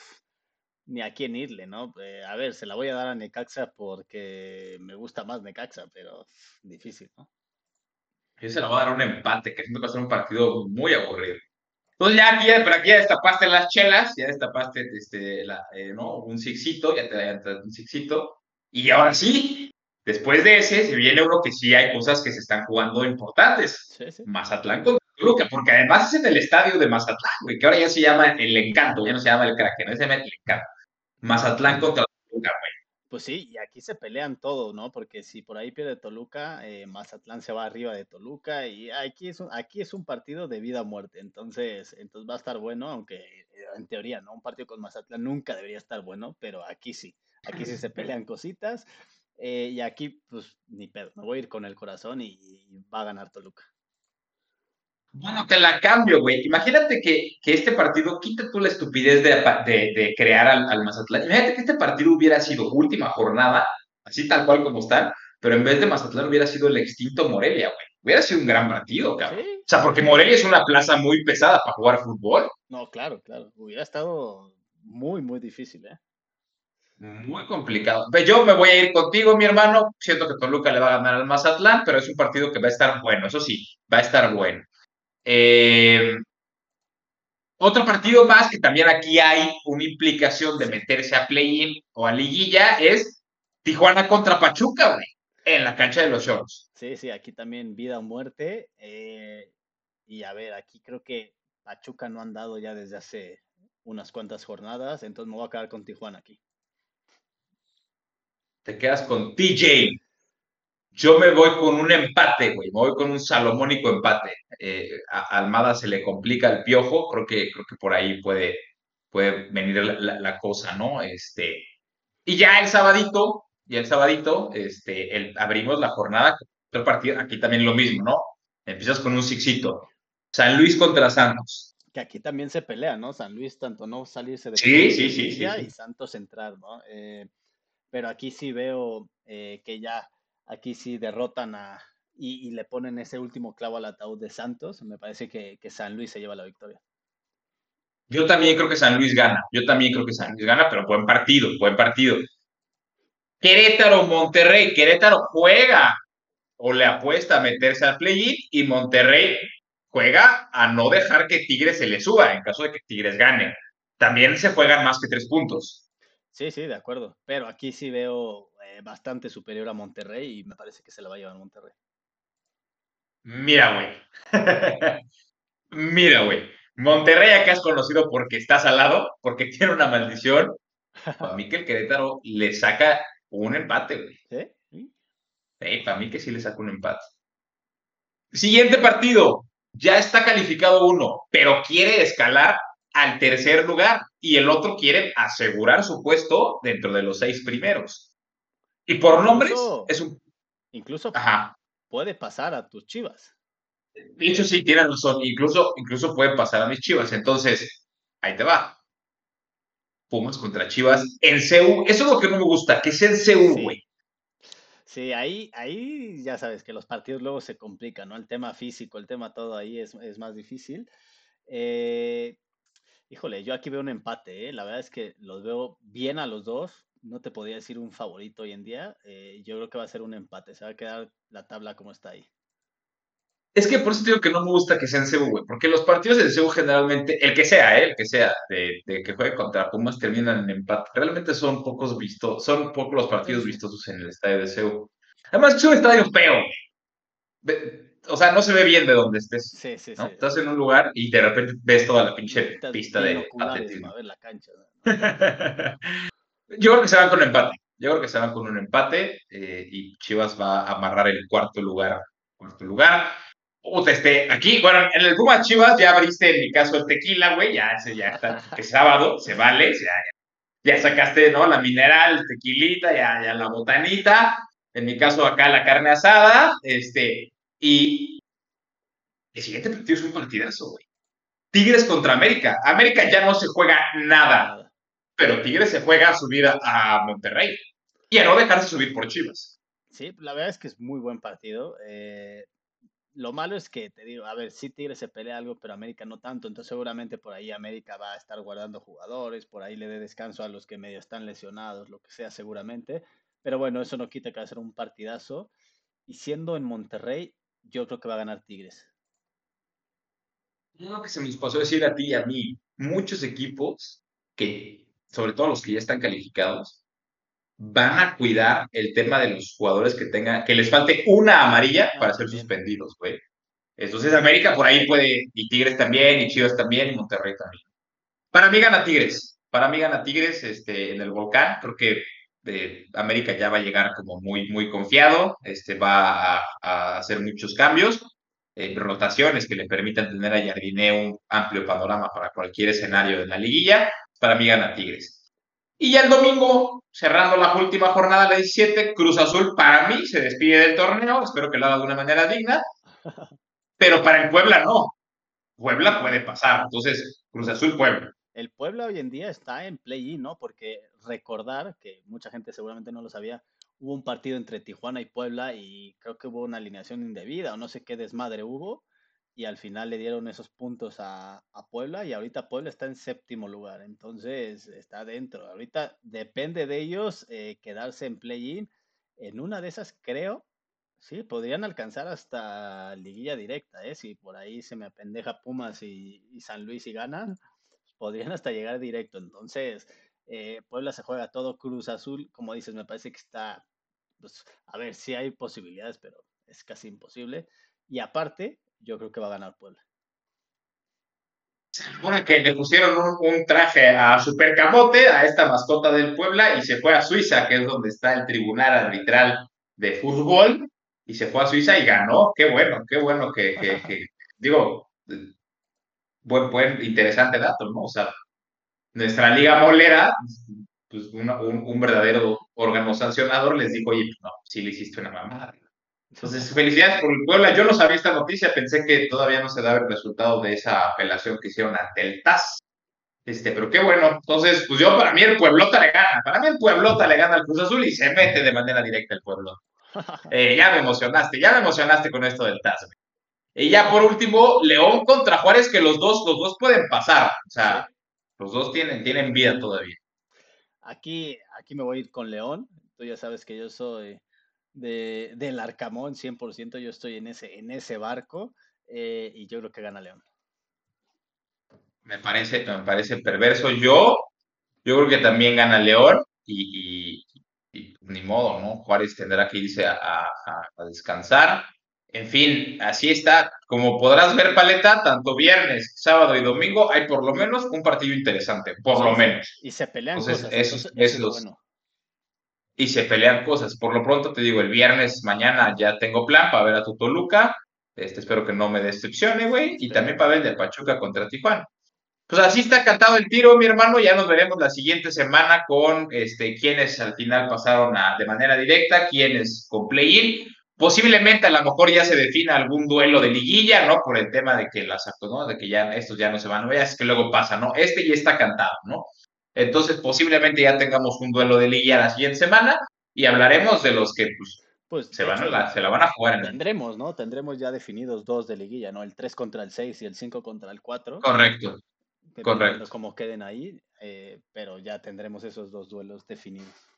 Ni a quién irle, ¿no? Eh, a ver, se la voy a dar a Necaxa porque me gusta más Necaxa, pero difícil, ¿no? Yo se la voy a dar un empate, que siento que va a ser un partido muy aburrido. Entonces ya aquí, pero aquí ya destapaste las chelas, ya destapaste este, la, eh, ¿no? un sixito, ya te da un sixito. Y ahora sí, después de ese, se viene uno que sí hay cosas que se están jugando importantes. Sí, sí. Mazatlán contra Toluca, porque además es en el estadio de Mazatlán, güey, que ahora ya se llama el Encanto, ya no se llama el Kraken, no se llama el Encanto. Mazatlán contra Toluca, güey. Pues sí, y aquí se pelean todo, ¿no? Porque si por ahí pierde Toluca, eh, Mazatlán se va arriba de Toluca y aquí es un, aquí es un partido de vida o muerte. Entonces, entonces va a estar bueno, aunque eh, en teoría, ¿no? Un partido con Mazatlán nunca debería estar bueno, pero aquí sí. Aquí sí se *laughs* pelean cositas. eh, y aquí, pues, ni pedo. Me voy a ir con el corazón y, y va a ganar Toluca. Bueno, te la cambio, güey. Imagínate que, que este partido, quita tú la estupidez de, de, de crear al, al, Mazatlán. Imagínate que este partido hubiera sido última jornada, así tal cual como están, pero en vez de Mazatlán hubiera sido el extinto Morelia, güey. Hubiera sido un gran partido, cabrón. ¿Sí? O sea, porque Morelia es una plaza muy pesada para jugar fútbol. No, claro, claro. Hubiera estado muy, muy difícil, ¿eh? Muy complicado. Yo me voy a ir contigo, mi hermano. Siento que Toluca le va a ganar al Mazatlán, pero es un partido que va a estar bueno. Eso sí, va a estar bueno. Eh, otro partido más que también aquí hay una implicación de meterse a play-in o a liguilla es Tijuana contra Pachuca, güey, en la cancha de los Shorts. Sí, sí, aquí también vida o muerte. Eh, y a ver, aquí creo que Pachuca no han dado ya desde hace unas cuantas jornadas, entonces me voy a quedar con Tijuana aquí. Te quedas con TJ. Yo me voy con un empate, güey. Me voy con un salomónico empate. Eh, a Almada se le complica el piojo. Creo que, creo que por ahí puede, puede venir la, la, la cosa, ¿no? Este, y ya el sabadito, y el sabadito, este, el, abrimos la jornada. Otro partido, aquí también lo mismo, ¿no? Empiezas con un sixito. San Luis contra Santos. Que aquí también se pelea, ¿no? San Luis, tanto no salirse de sí, sí, sí, sí, y Santos entrar, ¿no? Eh, pero aquí sí veo eh, que ya aquí sí derrotan a y, le ponen ese último clavo al ataúd de Santos. Me parece que, que, San Luis se lleva la victoria. Yo también creo que San Luis gana. Yo también creo que San Luis gana, pero buen partido, buen partido. Querétaro, Monterrey. Querétaro juega o le apuesta a meterse al play-in y Monterrey juega a no dejar que Tigres se le suba en caso de que Tigres gane. También se juegan más que tres puntos. Sí, sí, de acuerdo. Pero aquí sí veo eh, bastante superior a Monterrey y me parece que se la va a llevar Monterrey. Mira, güey. *laughs* Mira, güey. Monterrey acá es conocido porque está salado, porque *laughs* tiene una maldición. Para mí que el Querétaro le saca un empate, güey. ¿Sí? Sí, para mí que sí le saca un empate. Siguiente partido. Ya está calificado uno, pero quiere escalar al tercer lugar y el otro quiere asegurar su puesto dentro de los seis primeros. Y por nombres incluso, es un... Incluso Ajá. puede pasar a tus chivas. De hecho, sí, tienes razón. Incluso, incluso puede pasar a mis chivas. Entonces, ahí te va. Pumas contra Chivas en CU. Eso es lo que no me gusta, que sea en CU, güey. Sí. Sí, ahí, ahí ya sabes que los partidos luego se complican, ¿no? El tema físico, el tema todo ahí es, es más difícil. Eh, Híjole, yo aquí veo un empate, ¿eh? La verdad es que los veo bien a los dos. No te podría decir un favorito hoy en día. Eh, yo creo que va a ser un empate. Se va a quedar la tabla como está ahí. Es que por eso digo que no me gusta que sean CEU, güey. Porque los partidos de CEU generalmente, el que sea, ¿eh? El que sea, de, de, que juegue contra Pumas terminan en empate. Realmente son pocos vistos, son pocos los partidos vistosos en el estadio de CEU. Además, es un estadio feo. O sea, no se ve bien de donde estés. Sí, sí, ¿no? sí. Estás en un lugar y de repente ves toda la pinche pista de atletismo. ver la cancha. ¿no? *laughs* Yo creo que se van con empate. Yo creo que se van con un empate eh, y Chivas va a amarrar el cuarto lugar. Cuarto lugar. Puta, este, aquí, bueno, en el Puma Chivas ya abriste en mi caso el tequila, güey, ya, ese ya está, *laughs* que sábado, se vale, ya, ya, ya sacaste, ¿no? La mineral, tequilita, ya, ya la botanita, en mi caso acá la carne asada, este, y el siguiente partido es un partidazo, güey. Tigres contra América. América ya no se juega nada, pero Tigres se juega a subir a, a Monterrey y a no dejarse subir por Chivas. Sí, la verdad es que es muy buen partido. Eh, lo malo es que, te digo, a ver, sí Tigres se pelea algo, pero América no tanto, entonces seguramente por ahí América va a estar guardando jugadores, por ahí le dé descanso a los que medio están lesionados, lo que sea seguramente, pero bueno, eso no quita que va a ser un partidazo. Y siendo en Monterrey, yo creo que va a ganar Tigres. Lo que se nos pasó decir a ti y a mí, muchos equipos que, sobre todo los que ya están calificados, van a cuidar el tema de los jugadores que tengan, que les falte una amarilla Ah, para ser suspendidos, güey. Entonces América por ahí puede, y Tigres también, y Chivas también, y Monterrey también. Para mí gana Tigres, para mí gana Tigres este, en el volcán, porque eh, América ya va a llegar como muy, muy confiado, este, va a, hacer muchos cambios, eh, rotaciones que le permitan tener a Jardine un amplio panorama para cualquier escenario de la liguilla. Para mí gana Tigres. Y ya el domingo, cerrando la última jornada, la 17, Cruz Azul para mí se despide del torneo, espero que lo haga de una manera digna, *laughs* pero para el Puebla no. Puebla puede pasar. Entonces, Cruz Azul, Puebla. El Puebla hoy en día está en play-in, ¿no? Porque recordar, que mucha gente seguramente no lo sabía, hubo un partido entre Tijuana y Puebla y creo que hubo una alineación indebida o no sé qué desmadre hubo y al final le dieron esos puntos a, Puebla y ahorita Puebla está en séptimo lugar, entonces está dentro. Ahorita depende de ellos eh, quedarse en play-in. En una de esas creo Sí, podrían alcanzar hasta liguilla directa, ¿eh? Si por ahí se me apendeja Pumas y, San Luis y ganan, podrían hasta llegar directo. Entonces, eh, Puebla se juega todo Cruz Azul, como dices, me parece que está, pues, a ver, sí hay posibilidades, pero es casi imposible. Y aparte, yo creo que va a ganar Puebla. Bueno, que le pusieron un, traje a Super Camote, a esta mascota del Puebla, y se fue a Suiza, que es donde está el tribunal arbitral de fútbol, y se fue a Suiza y ganó. Qué bueno, qué bueno que, que, digo, buen, buen, interesante dato, ¿no? O sea, nuestra liga molera, pues un, un, verdadero órgano sancionador les dijo, oye, no, sí le hiciste una mamada. Entonces, felicidades por el Puebla. Yo no sabía esta noticia, pensé que todavía no se daba el resultado de esa apelación que hicieron ante el TAS. Este, pero qué bueno. Entonces, pues yo para mí el Pueblota le gana. Para mí el Pueblota le gana al Cruz Azul y se mete de manera directa el Pueblo. *laughs* Eh, ya me emocionaste, ya me emocionaste con esto del TAS. Y ya por último, León contra Juárez, que los dos, los dos pueden pasar. O sea, los dos tienen, tienen vida todavía. Aquí, aquí me voy a ir con León. Tú ya sabes que yo soy de, del Arcamón 100%, yo estoy en ese, en ese barco eh, y yo creo que gana León. Me parece, me parece perverso. Yo, yo creo que también gana León y, y ni modo, ¿no? Juárez tendrá que irse a, descansar. En fin, así está. Como podrás ver, Paleta, tanto viernes, sábado y domingo hay por lo menos un partido interesante, por lo menos. Y se pelean cosas. Eso, es bueno. Y se pelean cosas. Por lo pronto te digo, el viernes, mañana ya tengo plan para ver a tu Toluca. Este, espero que no me decepcione, güey. Y también para ver el de Pachuca contra Tijuana. Pues así está cantado el tiro, mi hermano. Ya nos veremos la siguiente semana con este, quienes al final pasaron a, de manera directa, quienes con play-in. Posiblemente a lo mejor ya se defina algún duelo de liguilla, ¿no? Por el tema de que las ¿no? De que ya estos ya no se van a ver, es que luego pasa, ¿no? Este ya está cantado, ¿no? Entonces posiblemente ya tengamos un duelo de liguilla la siguiente semana y hablaremos de los que pues, pues se, van a la, se la van a jugar. En tendremos, ¿no? Tendremos ya definidos dos de liguilla, ¿no? El 3 contra el 6 y el 5 contra el 4. Correcto. Correcto. Como queden ahí, eh, pero ya tendremos esos dos duelos definidos.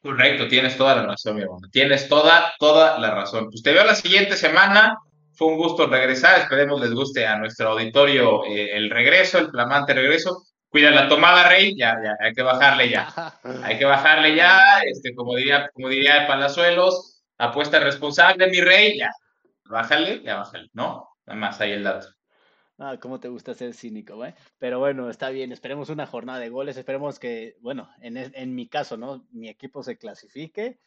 Correcto, tienes toda la razón, mi hermano. Tienes toda, toda la razón. Pues te veo la siguiente semana. Fue un gusto regresar. Esperemos les guste a nuestro auditorio eh, el regreso, el flamante regreso. Cuida la tomada, Rey. Ya, ya, hay que bajarle ya. hay que bajarle ya. Este, como diría, como diría Palazuelos, apuesta responsable, mi Rey. Ya, bájale, ya bájale, ¿no? Nada más ahí el dato. Ah, cómo te gusta ser cínico, güey. Pero bueno, está bien, esperemos una jornada de goles, esperemos que, bueno, en, en mi caso, ¿no? Mi equipo se clasifique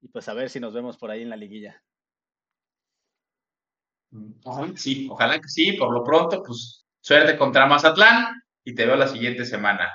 y pues a ver si nos vemos por ahí en la liguilla. Sí, ojalá que sí, por lo pronto, pues suerte contra Mazatlán y te veo la siguiente semana.